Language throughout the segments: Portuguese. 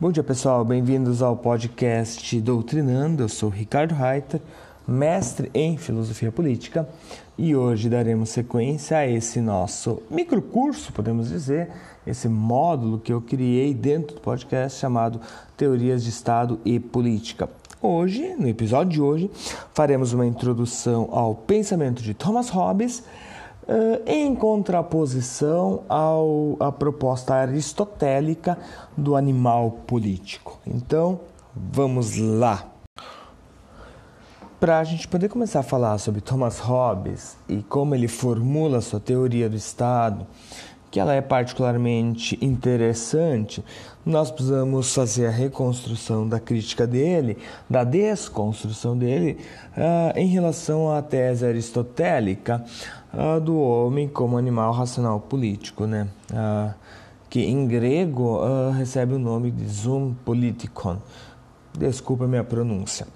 Bom dia pessoal, bem-vindos ao podcast Doutrinando. Eu sou Ricardo Reiter, mestre em filosofia política, e hoje daremos sequência a esse nosso microcurso, podemos dizer, esse módulo que eu criei dentro do podcast chamado Teorias de Estado e Política. Hoje, no episódio de hoje, faremos uma introdução ao pensamento de Thomas Hobbes em contraposição ao, à proposta aristotélica do animal político. Então, vamos lá. Para a gente poder começar a falar sobre Thomas Hobbes e como ele formula sua teoria do Estado, que ela é particularmente interessante, nós precisamos fazer a reconstrução da crítica dele, da desconstrução dele, uh, em relação à tese aristotélica uh, do homem como animal racional político, né? Uh, que em grego recebe o nome de zoom politikon. Desculpa minha pronúncia.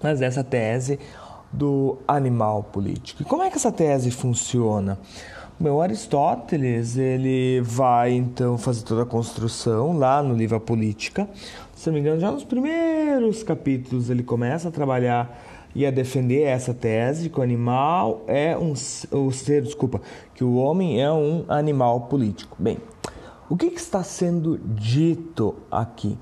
Mas essa tese do animal político. E como é que essa tese funciona? Bom, Aristóteles ele vai então fazer toda a construção lá no livro A Política. Se não me engano, já nos primeiros capítulos ele começa a trabalhar e a defender essa tese que o animal é um o ser, desculpa, que o homem é um animal político. Bem, o que, que está sendo dito aqui?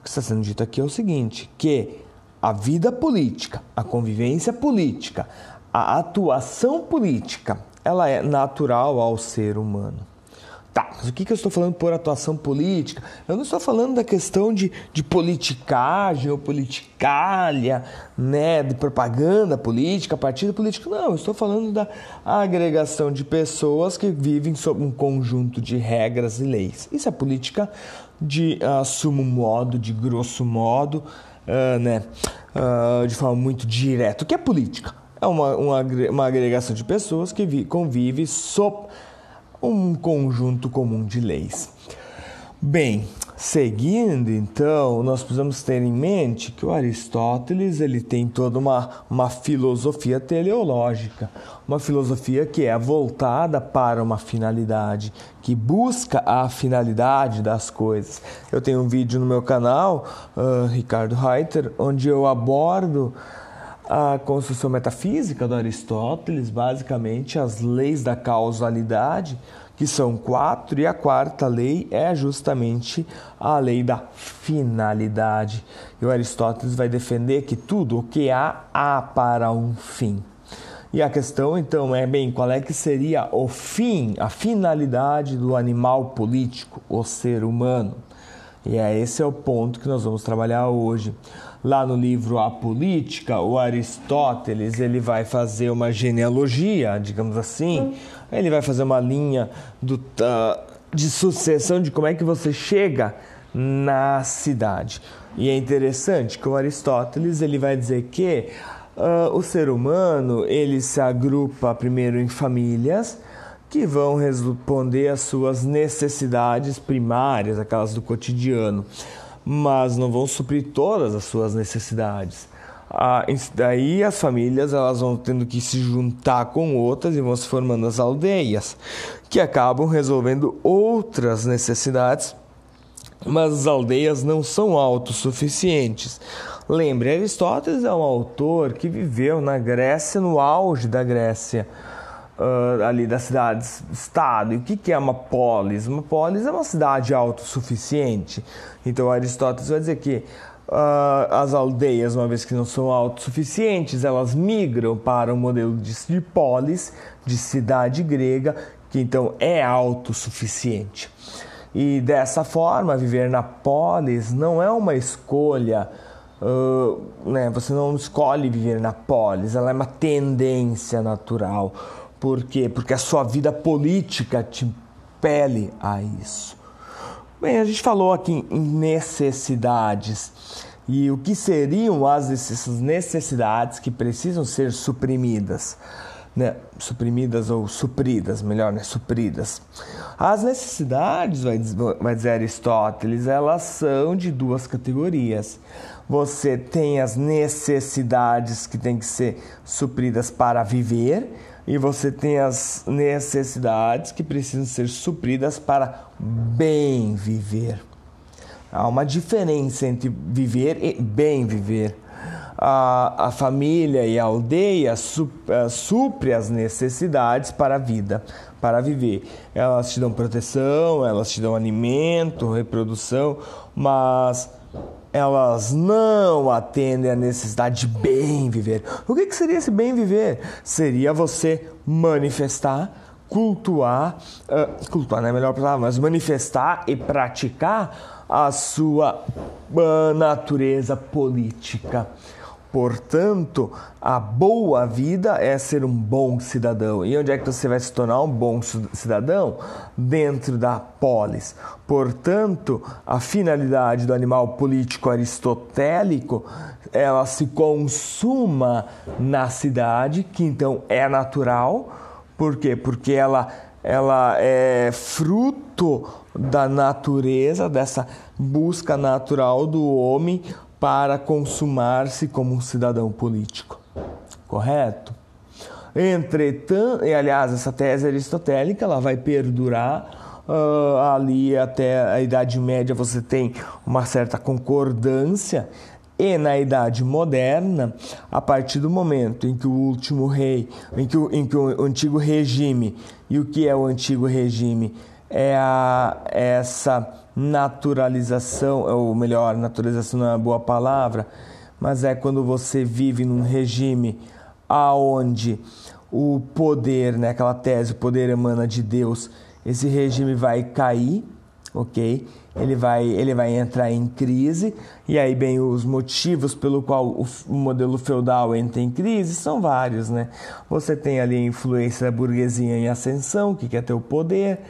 O que está sendo dito aqui é o seguinte, que a vida política, a convivência política, a atuação política ela é natural ao ser humano. Tá, mas o que, que eu estou falando por atuação política? Eu não estou falando da questão de, de politicagem ou politicalha, né, de propaganda política, partido político. Não, eu estou falando da agregação de pessoas que vivem sob um conjunto de regras e leis. Isso é política de uh, sumo modo, de grosso modo, uh, né, uh, de forma muito direta. O que é política? É uma, uma, uma agregação de pessoas que vi, convive sob um conjunto comum de leis. Bem, seguindo então, nós precisamos ter em mente que o Aristóteles ele tem toda uma, uma filosofia teleológica, uma filosofia que é voltada para uma finalidade, que busca a finalidade das coisas. Eu tenho um vídeo no meu canal, uh, Ricardo Reiter, onde eu abordo a construção metafísica do Aristóteles, basicamente as leis da causalidade, que são quatro, e a quarta lei é justamente a lei da finalidade. E o Aristóteles vai defender que tudo o que há, há para um fim. E a questão então é bem, qual é que seria o fim, a finalidade do animal político, o ser humano? E é esse é o ponto que nós vamos trabalhar hoje. Lá no livro A Política, o Aristóteles ele vai fazer uma genealogia, digamos assim. Ele vai fazer uma linha do, de sucessão de como é que você chega na cidade. E é interessante que o Aristóteles ele vai dizer que uh, o ser humano ele se agrupa primeiro em famílias que vão responder às suas necessidades primárias, aquelas do cotidiano mas não vão suprir todas as suas necessidades. Ah, daí as famílias elas vão tendo que se juntar com outras e vão se formando as aldeias, que acabam resolvendo outras necessidades, mas as aldeias não são autossuficientes. Lembre, Aristóteles é um autor que viveu na Grécia, no auge da Grécia uh, ali das cidades-estado. E o que, que é uma polis? Uma polis é uma cidade autossuficiente. Então Aristóteles vai dizer que uh, as aldeias, uma vez que não são autossuficientes, elas migram para o um modelo de, de polis, de cidade grega, que então é autossuficiente. E dessa forma, viver na polis não é uma escolha. Uh, né? Você não escolhe viver na polis, ela é uma tendência natural. Por quê? Porque a sua vida política te impele a isso. Bem, a gente falou aqui em necessidades e o que seriam as necessidades que precisam ser suprimidas, né? Suprimidas ou supridas, melhor, né? Supridas. As necessidades, vai dizer, Aristóteles, elas são de duas categorias. Você tem as necessidades que têm que ser supridas para viver e você tem as necessidades que precisam ser supridas para bem viver. Há uma diferença entre viver e bem viver. A, a família e a aldeia su, uh, supre as necessidades para a vida, para viver. Elas te dão proteção, elas te dão alimento, reprodução, mas elas não atendem à necessidade de bem viver. O que, que seria esse bem viver? Seria você manifestar cultuar, uh, cultuar não é a melhor palavra, mas manifestar e praticar a sua uh, natureza política. Portanto, a boa vida é ser um bom cidadão. E onde é que você vai se tornar um bom cidadão? Dentro da polis. Portanto, a finalidade do animal político aristotélico, ela se consuma na cidade, que então é natural. Por quê? Porque ela ela é fruto da natureza, dessa busca natural do homem para consumar-se como um cidadão político. Correto? Entretanto, e aliás, essa tese aristotélica ela vai perdurar uh, ali até a Idade Média. Você tem uma certa concordância e na Idade Moderna, a partir do momento em que o último rei, em que o, em que o antigo regime, e o que é o antigo regime? É a, essa naturalização, ou melhor, naturalização não é uma boa palavra, mas é quando você vive num regime aonde o poder, né, aquela tese, o poder emana de Deus, esse regime vai cair, ok? Ele vai, ele vai entrar em crise, e aí, bem, os motivos pelo qual o, o modelo feudal entra em crise são vários, né? Você tem ali a influência da burguesia em ascensão, que quer ter o poder,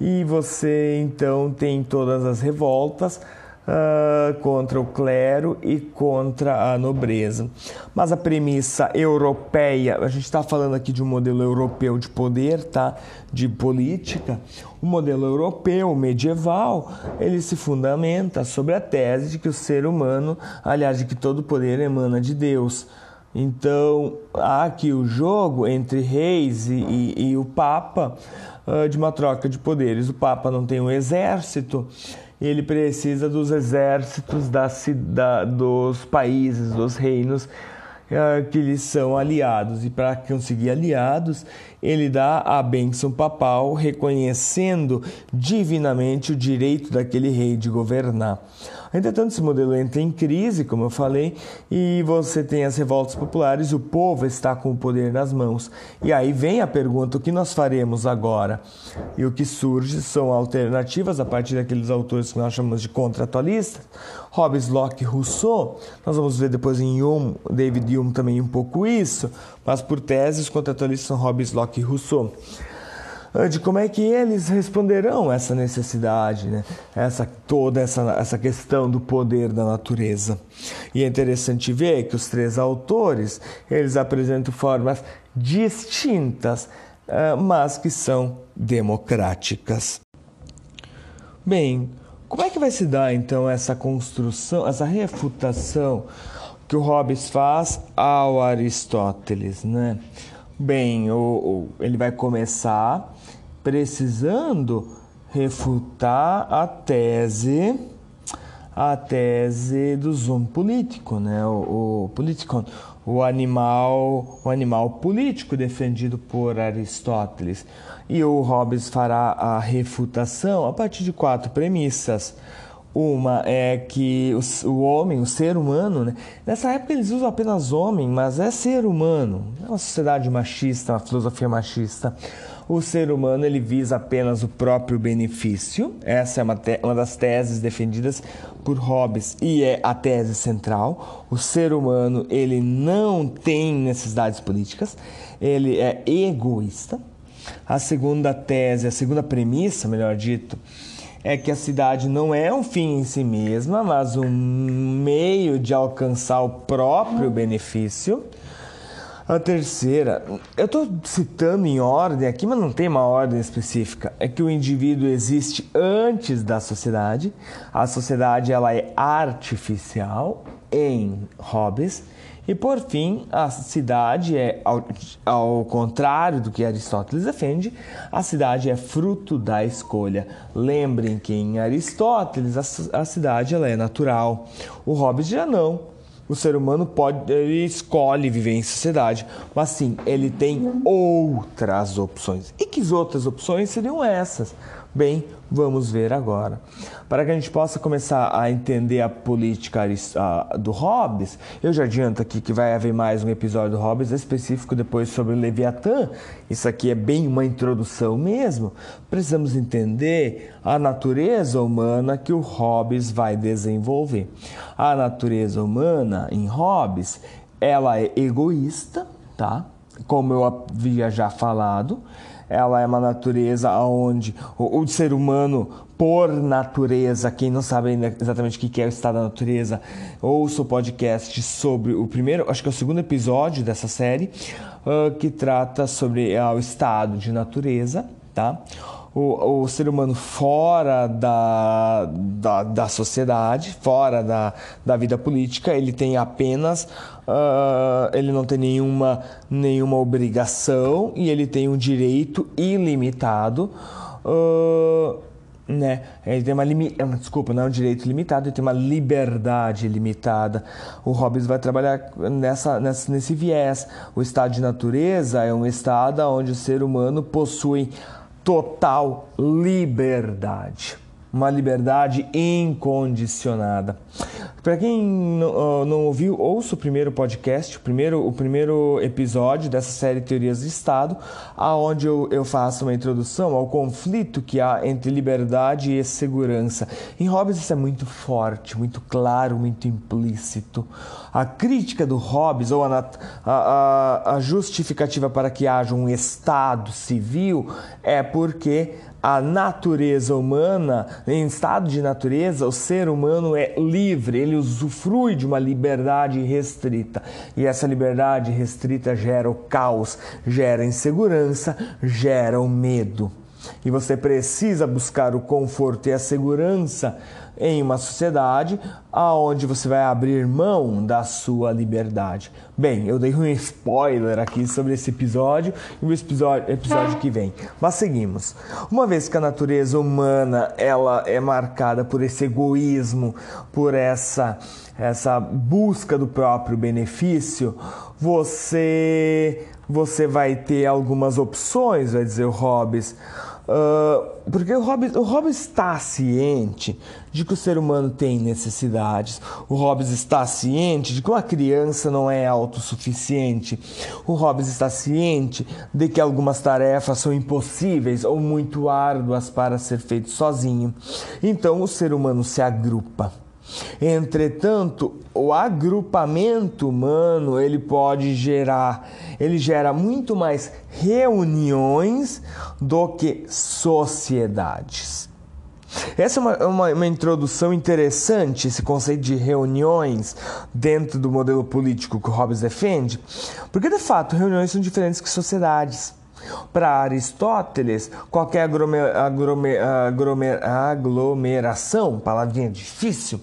e você então tem todas as revoltas uh, contra o clero e contra a nobreza. Mas a premissa europeia, a gente está falando aqui de um modelo europeu de poder, tá? De política. O modelo europeu medieval ele se fundamenta sobre a tese de que o ser humano, aliás, de que todo poder emana de Deus. Então, há aqui o jogo entre reis e, e, e o Papa uh, de uma troca de poderes. O Papa não tem um exército, ele precisa dos exércitos da, da, dos países, dos reinos uh, que lhes são aliados. E para conseguir aliados, ele dá a bênção papal, reconhecendo divinamente o direito daquele rei de governar. Entretanto, esse modelo entra em crise, como eu falei, e você tem as revoltas populares, o povo está com o poder nas mãos. E aí vem a pergunta: o que nós faremos agora? E o que surge são alternativas a partir daqueles autores que nós chamamos de contratualistas, Hobbes, Locke, Rousseau. Nós vamos ver depois em Hume, David Hume também um pouco isso, mas por tese os contratualistas são Hobbes, Locke e Rousseau. De como é que eles responderão essa necessidade, né? essa toda essa, essa questão do poder da natureza. E é interessante ver que os três autores eles apresentam formas distintas, ah, mas que são democráticas. Bem, como é que vai se dar então essa construção, essa refutação que o Hobbes faz ao Aristóteles, né? Bem, o, o, ele vai começar precisando refutar a tese a tese do zoom político, né? O, o político, o animal, o animal político defendido por Aristóteles. E o Hobbes fará a refutação a partir de quatro premissas. Uma é que o, o, homem, o ser humano, né? nessa época eles usam apenas homem, mas é ser humano. É uma sociedade machista, uma filosofia machista. O ser humano ele visa apenas o próprio benefício. Essa é uma, uma das teses defendidas por Hobbes e é a tese central. O ser humano ele não tem necessidades políticas, ele é egoísta. A segunda tese, a segunda premissa, melhor dito, é que a cidade não é um fim em si mesma, mas um meio de alcançar o próprio benefício. A terceira, eu estou citando em ordem aqui, mas não tem uma ordem específica. É que o indivíduo existe antes da sociedade. A sociedade ela é artificial em Hobbes. E por fim, a cidade é, ao, ao contrário do que Aristóteles defende, a cidade é fruto da escolha. Lembrem que em Aristóteles a, a cidade ela é natural. O Hobbes já não o ser humano pode ele escolhe viver em sociedade, mas sim, ele tem outras opções. E que outras opções seriam essas? Bem, vamos ver agora. Para que a gente possa começar a entender a política do Hobbes, eu já adianto aqui que vai haver mais um episódio do Hobbes específico depois sobre o Leviatã. Isso aqui é bem uma introdução mesmo. Precisamos entender a natureza humana que o Hobbes vai desenvolver. A natureza humana em Hobbes, ela é egoísta, tá? Como eu havia já falado, ela é uma natureza onde o, o ser humano, por natureza, quem não sabe exatamente o que é o estado da natureza, ouça o podcast sobre o primeiro, acho que é o segundo episódio dessa série, uh, que trata sobre uh, o estado de natureza, tá? O, o, ser humano fora da, da, da sociedade, fora da, da vida política, ele tem apenas uh, ele não tem nenhuma, nenhuma obrigação e ele tem um direito ilimitado. Uh, né? Ele tem uma limi... Ah, desculpa, não é um direito limitado, ele tem uma liberdade limitada. O Hobbes vai trabalhar nessa, nessa, nesse viés. O estado de natureza é um estado onde o ser humano possui total liberdade uma liberdade incondicionada. Para quem não, ouviu, ouça o primeiro podcast, o primeiro, o primeiro episódio dessa série Teorias do Estado, aonde eu, eu faço uma introdução ao conflito que há entre liberdade e segurança. Em Hobbes isso é muito forte, muito claro, muito implícito. A crítica do Hobbes, ou a, a, a justificativa para que haja um Estado civil, é porque a natureza humana, em estado de natureza, o ser humano é livre, ele usufrui de uma liberdade restrita. E essa liberdade restrita gera o caos, gera insegurança, gera o medo. E você precisa buscar o conforto e a segurança em uma sociedade aonde você vai abrir mão da sua liberdade. Bem, eu dei um spoiler aqui sobre esse episódio e o episódio, episódio que vem. Mas seguimos. Uma vez que a natureza humana ela é marcada por esse egoísmo, por essa essa busca do próprio benefício, você você vai ter algumas opções, vai dizer o Hobbes. Uh, porque o Hobbes, o Hobbes está ciente de que o ser humano tem necessidades. O Hobbes está ciente de que uma criança não é autossuficiente. O Hobbes está ciente de que algumas tarefas são impossíveis ou muito árduas para ser feito sozinho. Então o ser humano se agrupa. Entretanto, o agrupamento humano ele pode gerar, ele gera muito mais reuniões do que sociedades. Essa é uma, uma, uma, introdução interessante, esse conceito de reuniões dentro do modelo político que o Hobbes defende, porque de fato reuniões são diferentes que sociedades. Para Aristóteles, qualquer aglomer, aglomer, aglomer, aglomeração, palavrinha difícil,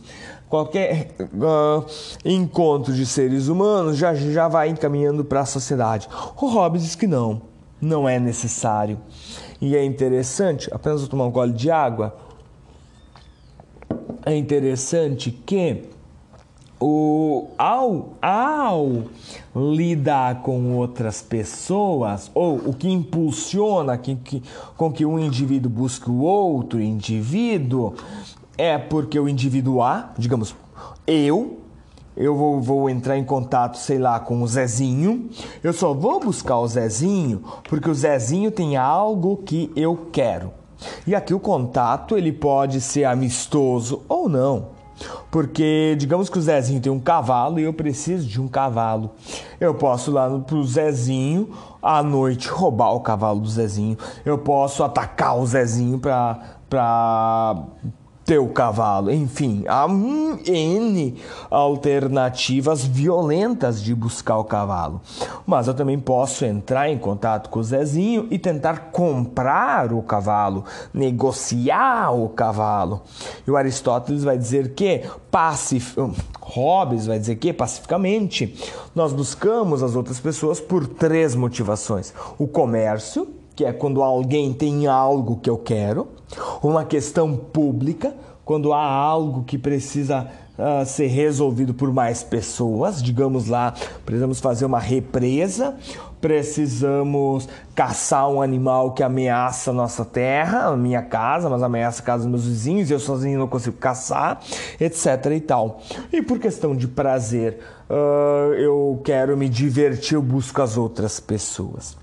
qualquer uh, encontro de seres humanos já, já vai encaminhando para a sociedade. O Hobbes diz que não, não é necessário. E é interessante, apenas vou tomar um gole de água. É interessante que o, ao, ao lidar com outras pessoas, ou o que impulsiona que, que, com que um indivíduo busque o outro indivíduo, é porque o indivíduo A, digamos, eu, eu vou, vou, entrar em contato, sei lá, com o Zezinho. Eu só vou buscar o Zezinho porque o Zezinho tem algo que eu quero. E aqui o contato ele pode ser amistoso ou não. Porque, digamos que o Zezinho tem um cavalo e eu preciso de um cavalo. Eu posso ir lá pro Zezinho à noite roubar o cavalo do Zezinho. Eu posso atacar o Zezinho pra, pra teu cavalo. Enfim, há N alternativas violentas de buscar o cavalo. Mas eu também posso entrar em contato com o Zezinho e tentar comprar o cavalo, negociar o cavalo. E o Aristóteles vai dizer que passe. Hobbes vai dizer que, pacificamente, nós buscamos as outras pessoas por três motivações: o comércio, que é quando alguém tem algo que eu quero, uma questão pública, quando há algo que precisa uh, ser resolvido por mais pessoas, digamos lá, precisamos fazer uma represa, precisamos caçar um animal que ameaça a nossa terra, a minha casa, mas ameaça a casa dos meus vizinhos, eu sozinho não consigo caçar, etc e tal. E por questão de prazer, uh, eu quero me divertir, eu busco as outras pessoas.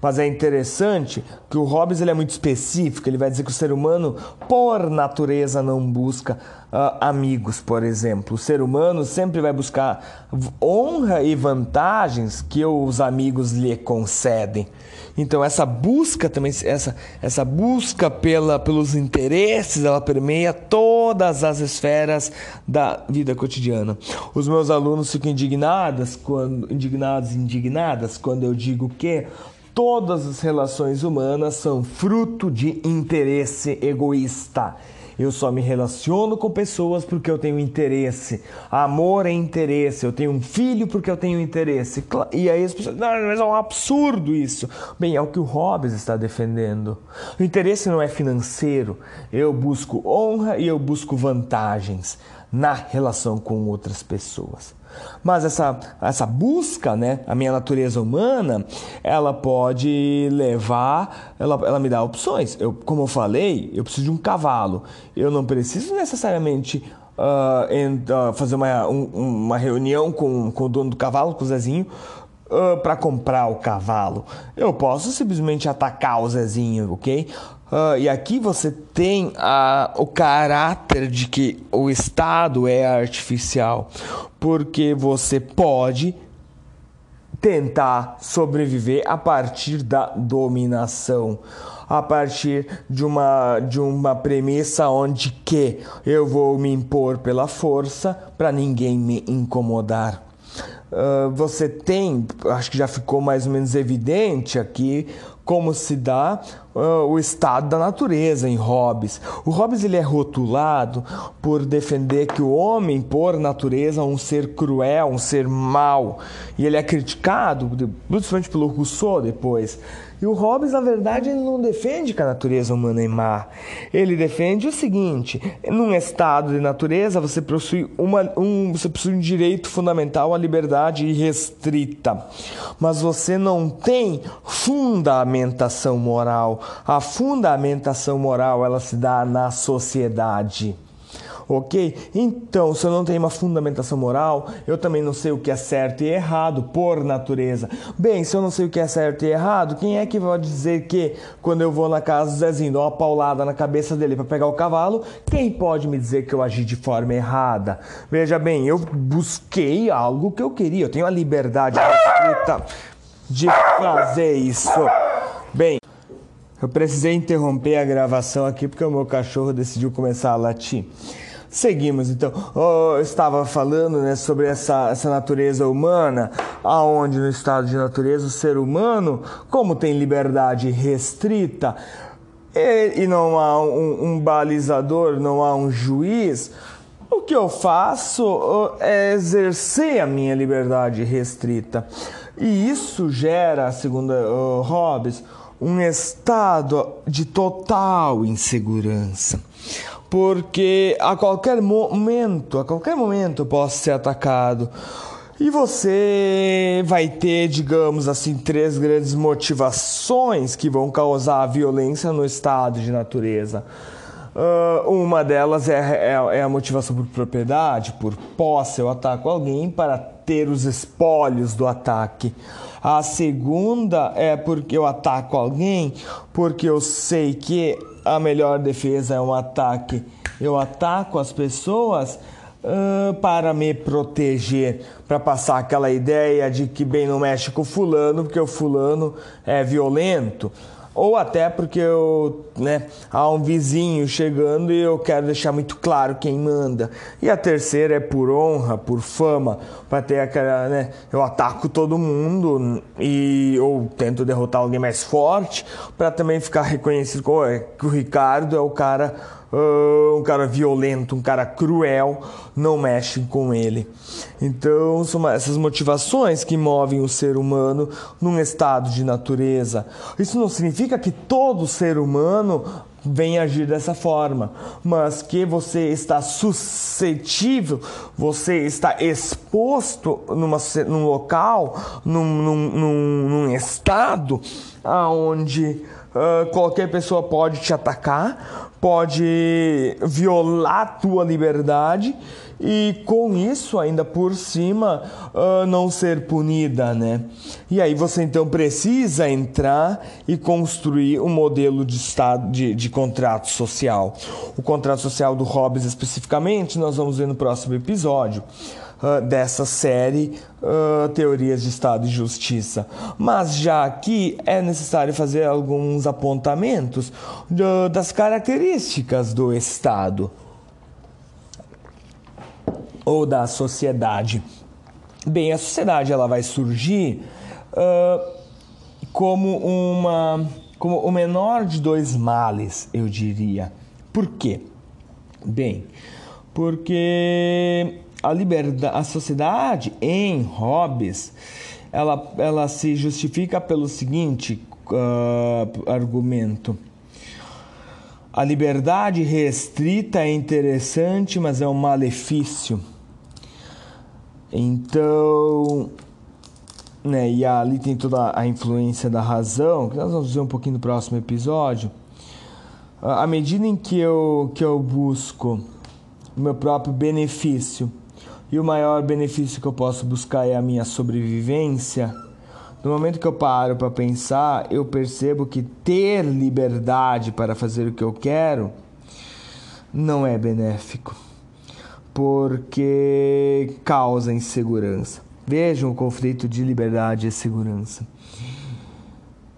Mas é interessante que o Hobbes ele é muito específico, ele vai dizer que o ser humano, por natureza, não busca uh, amigos, por exemplo. O ser humano sempre vai buscar honra e vantagens que os amigos lhe concedem. Então essa busca também, essa, essa busca pela, pelos interesses, ela permeia todas as esferas da vida cotidiana. Os meus alunos ficam indignados quando, indignados, indignadas quando eu digo que Todas as relações humanas são fruto de interesse egoísta. Eu só me relaciono com pessoas porque eu tenho interesse. Amor é interesse. Eu tenho um filho porque eu tenho interesse. E aí as pessoas, não, mas é um absurdo isso. Bem, é o que o Hobbes está defendendo. O interesse não é financeiro. Eu busco honra e eu busco vantagens na relação com outras pessoas. Mas essa, essa busca, né, a minha natureza humana, ela pode levar, ela, ela me dá opções. Eu, como eu falei, eu preciso de um cavalo. Eu não preciso necessariamente uh, em, uh, fazer uma, um, uma reunião com, com o dono do cavalo, com o Zezinho, uh, para comprar o cavalo. Eu posso simplesmente atacar o Zezinho, ok? Uh, e aqui você tem uh, o caráter de que o Estado é artificial, porque você pode tentar sobreviver a partir da dominação, a partir de uma, de uma premissa onde que eu vou me impor pela força para ninguém me incomodar. Uh, você tem, acho que já ficou mais ou menos evidente aqui, como se dá uh, o estado da natureza em Hobbes. O Hobbes ele é rotulado por defender que o homem, por natureza, é um ser cruel, um ser mau. E ele é criticado, principalmente pelo Rousseau depois, e o Hobbes, na verdade, ele não defende que a natureza humana é má. Ele defende o seguinte: num estado de natureza, você possui, uma, um, você possui um direito fundamental à liberdade irrestrita. Mas você não tem fundamentação moral. A fundamentação moral ela se dá na sociedade ok? Então, se eu não tenho uma fundamentação moral, eu também não sei o que é certo e errado por natureza. Bem, se eu não sei o que é certo e errado, quem é que vai dizer que quando eu vou na casa do Zezinho, dou uma paulada na cabeça dele para pegar o cavalo, quem pode me dizer que eu agi de forma errada? Veja bem, eu busquei algo que eu queria, eu tenho a liberdade de fazer isso. Bem, eu precisei interromper a gravação aqui porque o meu cachorro decidiu começar a latir. Seguimos então. Oh, eu estava falando né, sobre essa, essa natureza humana, aonde no estado de natureza o ser humano, como tem liberdade restrita e, e não há um, um balizador, não há um juiz, o que eu faço é exercer a minha liberdade restrita. E isso gera, segundo uh, Hobbes, um estado de total insegurança porque a qualquer momento, a qualquer momento eu posso ser atacado. E você vai ter, digamos assim, três grandes motivações que vão causar a violência no estado de natureza. Uh, uma delas é, é, é, a motivação por propriedade, por posse. Eu ataco alguém para ter os espólios do ataque. A segunda é porque eu ataco alguém porque eu sei que a melhor defesa é um ataque. Eu ataco as pessoas uh, para me proteger, para passar aquela ideia de que bem não mexe com o fulano, porque o fulano é violento ou até porque eu, né, há um vizinho chegando e eu quero deixar muito claro quem manda. E a terceira é por honra, por fama, para ter aquela, né, eu ataco todo mundo e ou tento derrotar alguém mais forte, para também ficar reconhecido é, que o Ricardo é o cara uh, um cara violento, um cara cruel, não mexem com ele. Então, são essas motivações que movem o ser humano num estado de natureza. Isso não significa que todo ser humano vem agir dessa forma, mas que você está suscetível, você está exposto numa, num local, num, num, num, num estado aonde qualquer pessoa pode te atacar, pode violar tua liberdade e com isso ainda por cima uh, não ser punida, né? E aí você então precisa entrar e construir um modelo de estado de, de contrato social. O contrato social do Hobbes especificamente nós vamos ver no próximo episódio. Uh, dessa série uh, Teorias de Estado e Justiça. Mas já aqui é necessário fazer alguns apontamentos das características do Estado ou da sociedade? Bem, a sociedade ela vai surgir uh, como uma como o menor de dois males, eu diria. Por quê? Bem, porque a liberdade, a sociedade em Hobbes, ela, ela se justifica pelo seguinte uh, argumento. A liberdade restrita é interessante, mas é um malefício. Então, né, e ali tem toda a influência da razão, que nós vamos ver um pouquinho no próximo episódio. À medida em que eu, que eu busco o meu próprio benefício, e o maior benefício que eu posso buscar é a minha sobrevivência, no momento que eu paro para pensar, eu percebo que ter liberdade para fazer o que eu quero não é benéfico porque causa insegurança. Vejam o conflito de liberdade e segurança.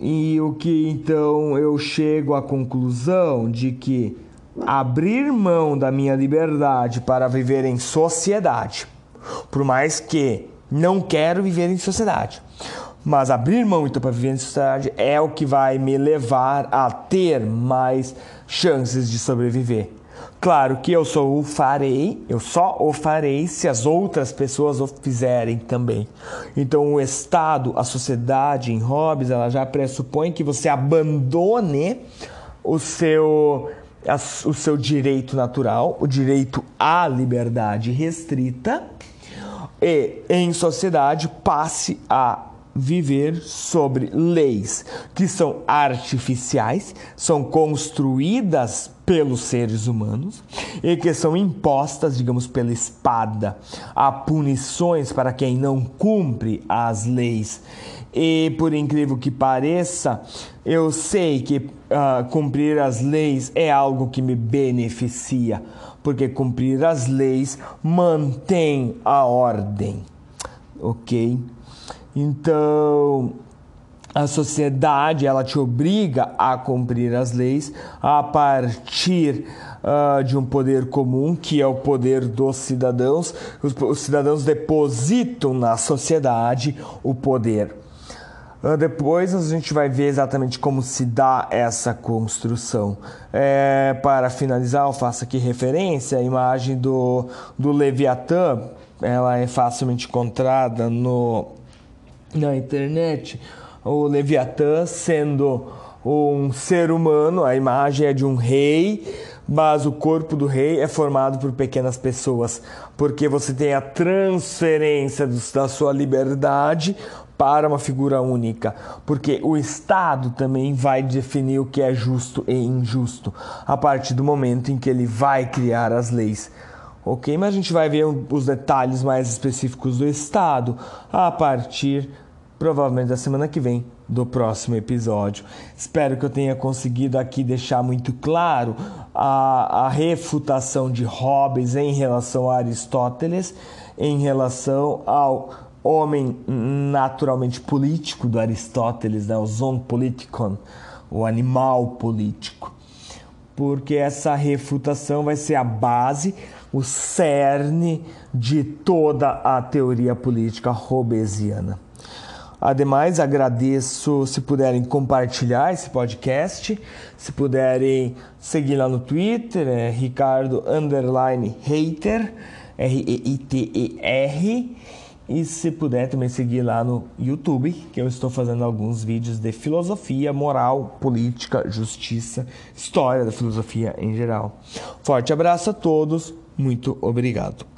E o que então eu chego à conclusão de que abrir mão da minha liberdade para viver em sociedade, por mais que não quero viver em sociedade, mas abrir mão então para viver em sociedade é o que vai me levar a ter mais chances de sobreviver. Claro que eu só o farei, eu só o farei se as outras pessoas o fizerem também. Então o Estado, a sociedade em Hobbes, ela já pressupõe que você abandone o seu, o seu direito natural, o direito à liberdade restrita, e em sociedade passe a viver sobre leis que são artificiais, são construídas pelos seres humanos e que são impostas, digamos, pela espada. Há punições para quem não cumpre as leis. E por incrível que pareça, eu sei que uh, cumprir as leis é algo que me beneficia, porque cumprir as leis mantém a ordem, ok? Então, a sociedade ela te obriga a cumprir as leis a partir uh, de um poder comum que é o poder dos cidadãos. Os, os cidadãos depositam na sociedade o poder. Uh, depois a gente vai ver exatamente como se dá essa construção. É, para finalizar, eu faço aqui referência à imagem do, do Leviatã. Ela é facilmente encontrada no na internet o Leviatã sendo um ser humano, a imagem é de um rei, mas o corpo do rei é formado por pequenas pessoas, porque você tem a transferência da sua liberdade para uma figura única, porque o Estado também vai definir o que é justo e injusto a partir do momento em que ele vai criar as leis. Ok, mas a gente vai ver os detalhes mais específicos do Estado a partir provavelmente da semana que vem, do próximo episódio. Espero que eu tenha conseguido aqui deixar muito claro a, a refutação de Hobbes em relação a Aristóteles, em relação ao homem naturalmente político do Aristóteles, né, o zon politikon, o animal político. Porque essa refutação vai ser a base, o cerne de toda a teoria política hobbesiana. Ademais, agradeço se puderem compartilhar esse podcast, se puderem seguir lá no Twitter, é Ricardo Underline Hater, R-E-I-T-E-R, e se puder também seguir lá no YouTube, que eu estou fazendo alguns vídeos de filosofia, moral, política, justiça, história da filosofia em geral. Forte abraço a todos, muito obrigado.